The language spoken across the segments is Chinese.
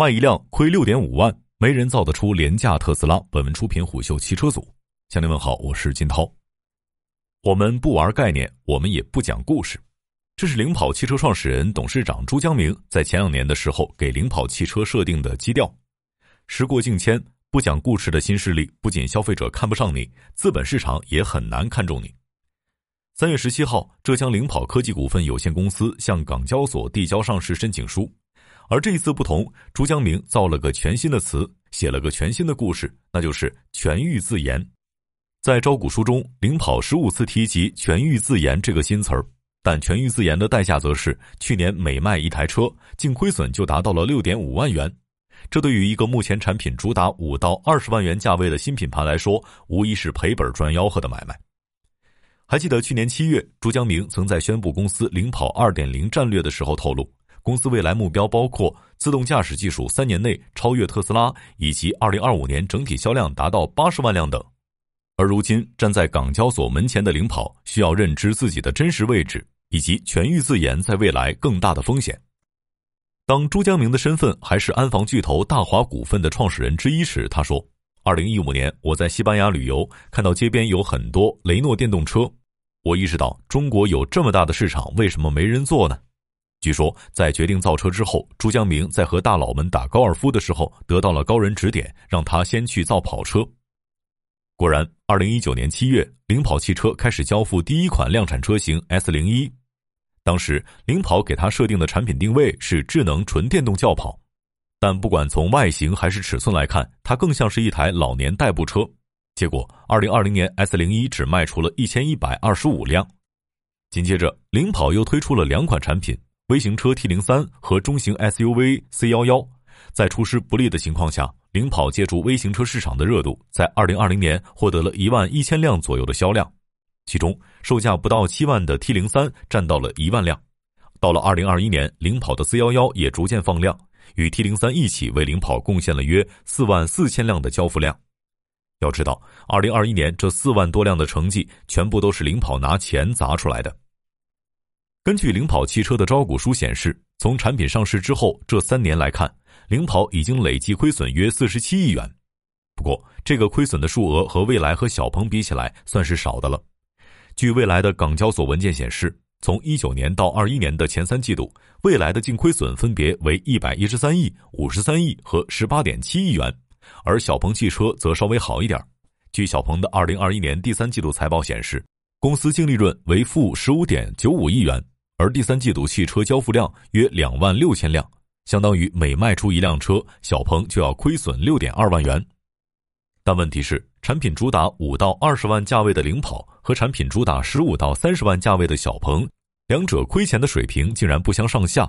卖一辆亏六点五万，没人造得出廉价特斯拉。本文出品虎嗅汽车组，向您问好，我是金涛。我们不玩概念，我们也不讲故事。这是领跑汽车创始人、董事长朱江明在前两年的时候给领跑汽车设定的基调。时过境迁，不讲故事的新势力，不仅消费者看不上你，资本市场也很难看中你。三月十七号，浙江领跑科技股份有限公司向港交所递交上市申请书，而这一次不同，朱江明造了个全新的词，写了个全新的故事，那就是全域自研。在招股书中，领跑十五次提及“全域自研”这个新词儿，但全域自研的代价则是去年每卖一台车，净亏损就达到了六点五万元。这对于一个目前产品主打五到二十万元价位的新品牌来说，无疑是赔本赚吆喝的买卖。还记得去年七月，朱江明曾在宣布公司领跑二点零战略的时候透露，公司未来目标包括自动驾驶技术三年内超越特斯拉，以及二零二五年整体销量达到八十万辆等。而如今站在港交所门前的领跑，需要认知自己的真实位置，以及全域自研在未来更大的风险。当朱江明的身份还是安防巨头大华股份的创始人之一时，他说：“二零一五年我在西班牙旅游，看到街边有很多雷诺电动车，我意识到中国有这么大的市场，为什么没人做呢？”据说在决定造车之后，朱江明在和大佬们打高尔夫的时候，得到了高人指点，让他先去造跑车。果然，二零一九年七月，领跑汽车开始交付第一款量产车型 S 零一。当时，领跑给他设定的产品定位是智能纯电动轿跑，但不管从外形还是尺寸来看，它更像是一台老年代步车。结果，二零二零年 S 零一只卖出了一千一百二十五辆。紧接着，领跑又推出了两款产品：微型车 T 零三和中型 SUV C 幺幺。在出师不利的情况下，领跑借助微型车市场的热度，在二零二零年获得了一万一千辆左右的销量，其中售价不到七万的 T 零三占到了一万辆。到了二零二一年，领跑的 C 幺幺也逐渐放量，与 T 零三一起为领跑贡献了约四万四千辆的交付量。要知道，二零二一年这四万多辆的成绩，全部都是领跑拿钱砸出来的。根据领跑汽车的招股书显示，从产品上市之后这三年来看。领跑已经累计亏损约四十七亿元，不过这个亏损的数额和蔚来和小鹏比起来算是少的了。据蔚来的港交所文件显示，从一九年到二一年的前三季度，蔚来的净亏损分别为一百一十三亿、五十三亿和十八点七亿元，而小鹏汽车则稍微好一点。据小鹏的二零二一年第三季度财报显示，公司净利润为负十五点九五亿元，而第三季度汽车交付量约两万六千辆。相当于每卖出一辆车，小鹏就要亏损六点二万元。但问题是，产品主打五到二十万价位的领跑和产品主打十五到三十万价位的小鹏，两者亏钱的水平竟然不相上下。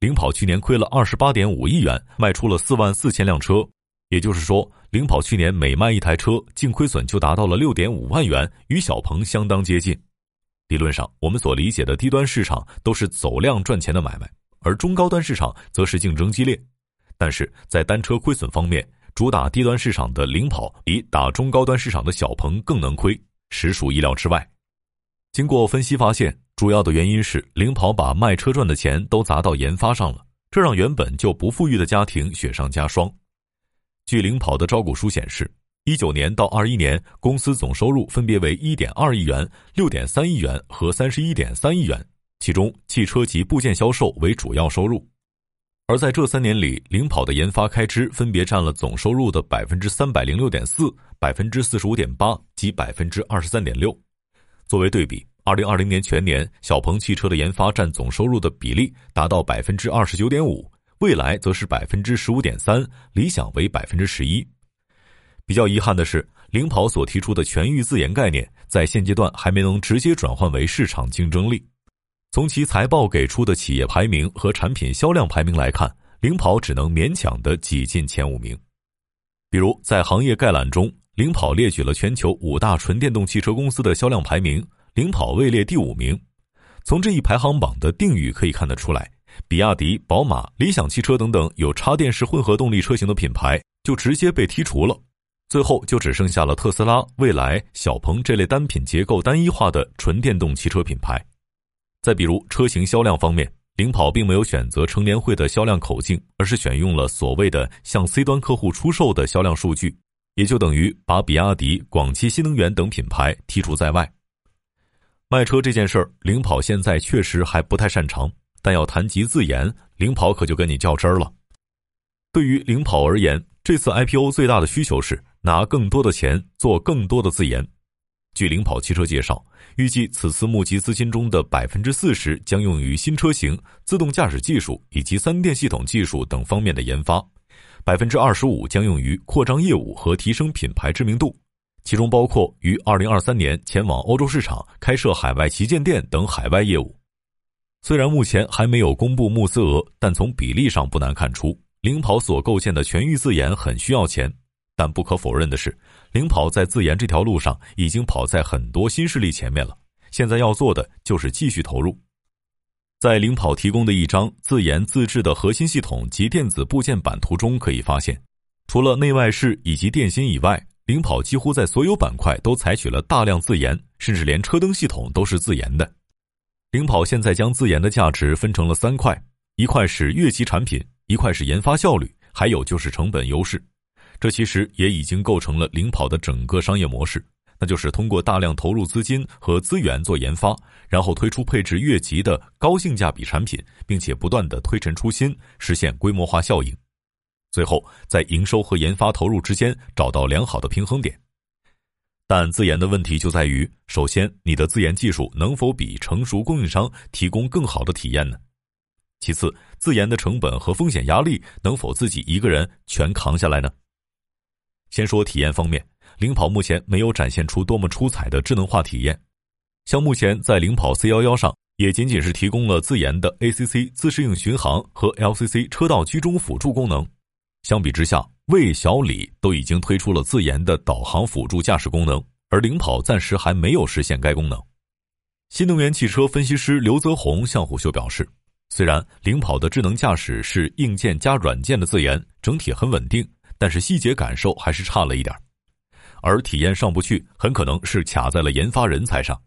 领跑去年亏了二十八点五亿元，卖出了四万四千辆车，也就是说，领跑去年每卖一台车，净亏损就达到了六点五万元，与小鹏相当接近。理论上，我们所理解的低端市场都是走量赚钱的买卖。而中高端市场则是竞争激烈，但是在单车亏损方面，主打低端市场的领跑比打中高端市场的小鹏更能亏，实属意料之外。经过分析发现，主要的原因是领跑把卖车赚的钱都砸到研发上了，这让原本就不富裕的家庭雪上加霜。据领跑的招股书显示，一九年到二一年，公司总收入分别为一点二亿元、六点三亿元和三十一点三亿元。其中，汽车及部件销售为主要收入，而在这三年里，领跑的研发开支分别占了总收入的百分之三百零六点四、百分之四十五点八及百分之二十三点六。作为对比，二零二零年全年，小鹏汽车的研发占总收入的比例达到百分之二十九点五，蔚来则是百分之十五点三，理想为百分之十一。比较遗憾的是，领跑所提出的全域自研概念，在现阶段还没能直接转换为市场竞争力。从其财报给出的企业排名和产品销量排名来看，领跑只能勉强的挤进前五名。比如在行业概览中，领跑列举了全球五大纯电动汽车公司的销量排名，领跑位列第五名。从这一排行榜的定语可以看得出来，比亚迪、宝马、理想汽车等等有插电式混合动力车型的品牌就直接被剔除了，最后就只剩下了特斯拉、蔚来、小鹏这类单品结构单一化的纯电动汽车品牌。再比如车型销量方面，领跑并没有选择成联会的销量口径，而是选用了所谓的向 C 端客户出售的销量数据，也就等于把比亚迪、广汽新能源等品牌剔除在外。卖车这件事儿，领跑现在确实还不太擅长，但要谈及自研，领跑可就跟你较真儿了。对于领跑而言，这次 IPO 最大的需求是拿更多的钱做更多的自研。据领跑汽车介绍，预计此次募集资金中的百分之四十将用于新车型、自动驾驶技术以及三电系统技术等方面的研发，百分之二十五将用于扩张业务和提升品牌知名度，其中包括于二零二三年前往欧洲市场开设海外旗舰店等海外业务。虽然目前还没有公布募资额，但从比例上不难看出，领跑所构建的全域自研很需要钱。但不可否认的是，领跑在自研这条路上已经跑在很多新势力前面了。现在要做的就是继续投入。在领跑提供的一张自研自制的核心系统及电子部件版图中可以发现，除了内外饰以及电芯以外，领跑几乎在所有板块都采取了大量自研，甚至连车灯系统都是自研的。领跑现在将自研的价值分成了三块：一块是越级产品，一块是研发效率，还有就是成本优势。这其实也已经构成了领跑的整个商业模式，那就是通过大量投入资金和资源做研发，然后推出配置越级的高性价比产品，并且不断的推陈出新，实现规模化效应，最后在营收和研发投入之间找到良好的平衡点。但自研的问题就在于，首先你的自研技术能否比成熟供应商提供更好的体验呢？其次，自研的成本和风险压力能否自己一个人全扛下来呢？先说体验方面，领跑目前没有展现出多么出彩的智能化体验。像目前在领跑 C 幺幺上，也仅仅是提供了自研的 ACC 自适应巡航和 LCC 车道居中辅助功能。相比之下，魏小李都已经推出了自研的导航辅助驾驶功能，而领跑暂时还没有实现该功能。新能源汽车分析师刘泽宏向虎嗅表示，虽然领跑的智能驾驶是硬件加软件的自研，整体很稳定。但是细节感受还是差了一点而体验上不去，很可能是卡在了研发人才上。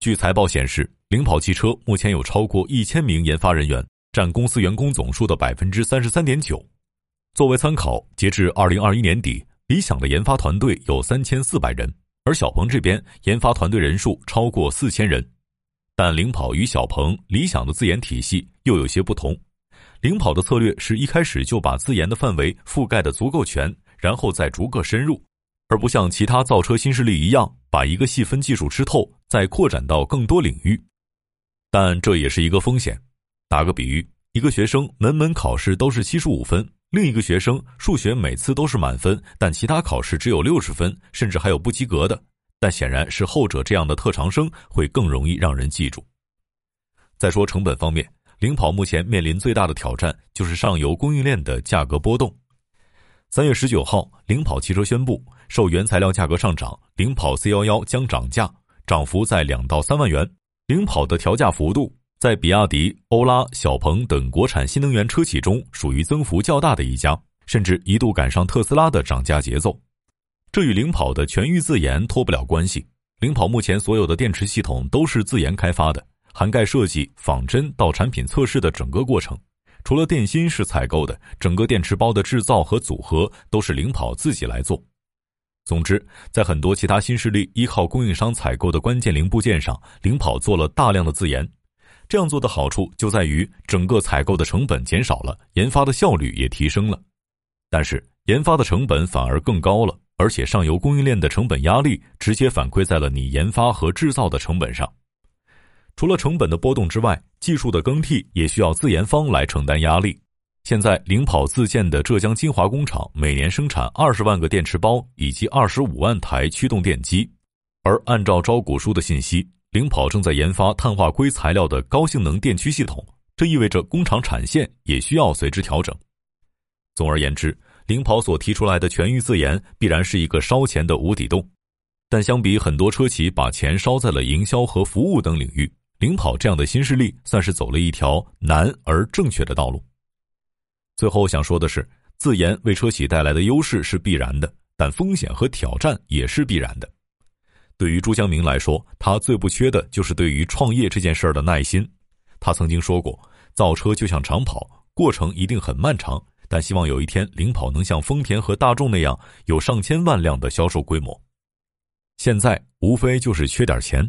据财报显示，领跑汽车目前有超过一千名研发人员，占公司员工总数的百分之三十三点九。作为参考，截至二零二一年底，理想的研发团队有三千四百人，而小鹏这边研发团队人数超过四千人。但领跑与小鹏、理想的自研体系又有些不同。领跑的策略是一开始就把自研的范围覆盖的足够全，然后再逐个深入，而不像其他造车新势力一样把一个细分技术吃透，再扩展到更多领域。但这也是一个风险。打个比喻，一个学生门门考试都是七十五分，另一个学生数学每次都是满分，但其他考试只有六十分，甚至还有不及格的。但显然是后者这样的特长生会更容易让人记住。再说成本方面。领跑目前面临最大的挑战就是上游供应链的价格波动。三月十九号，领跑汽车宣布，受原材料价格上涨，领跑 C 幺幺将涨价，涨幅在两到三万元。领跑的调价幅度，在比亚迪、欧拉、小鹏等国产新能源车企中属于增幅较大的一家，甚至一度赶上特斯拉的涨价节奏。这与领跑的全域自研脱不了关系。领跑目前所有的电池系统都是自研开发的。涵盖设计、仿真到产品测试的整个过程，除了电芯是采购的，整个电池包的制造和组合都是领跑自己来做。总之，在很多其他新势力依靠供应商采购的关键零部件上，领跑做了大量的自研。这样做的好处就在于整个采购的成本减少了，研发的效率也提升了。但是，研发的成本反而更高了，而且上游供应链的成本压力直接反馈在了你研发和制造的成本上。除了成本的波动之外，技术的更替也需要自研方来承担压力。现在，领跑自建的浙江金华工厂每年生产二十万个电池包以及二十五万台驱动电机，而按照招股书的信息，领跑正在研发碳化硅材料的高性能电驱系统，这意味着工厂产线也需要随之调整。总而言之，领跑所提出来的全域自研必然是一个烧钱的无底洞，但相比很多车企把钱烧在了营销和服务等领域。领跑这样的新势力算是走了一条难而正确的道路。最后想说的是，自研为车企带来的优势是必然的，但风险和挑战也是必然的。对于朱江明来说，他最不缺的就是对于创业这件事儿的耐心。他曾经说过，造车就像长跑，过程一定很漫长，但希望有一天领跑能像丰田和大众那样有上千万辆的销售规模。现在无非就是缺点钱。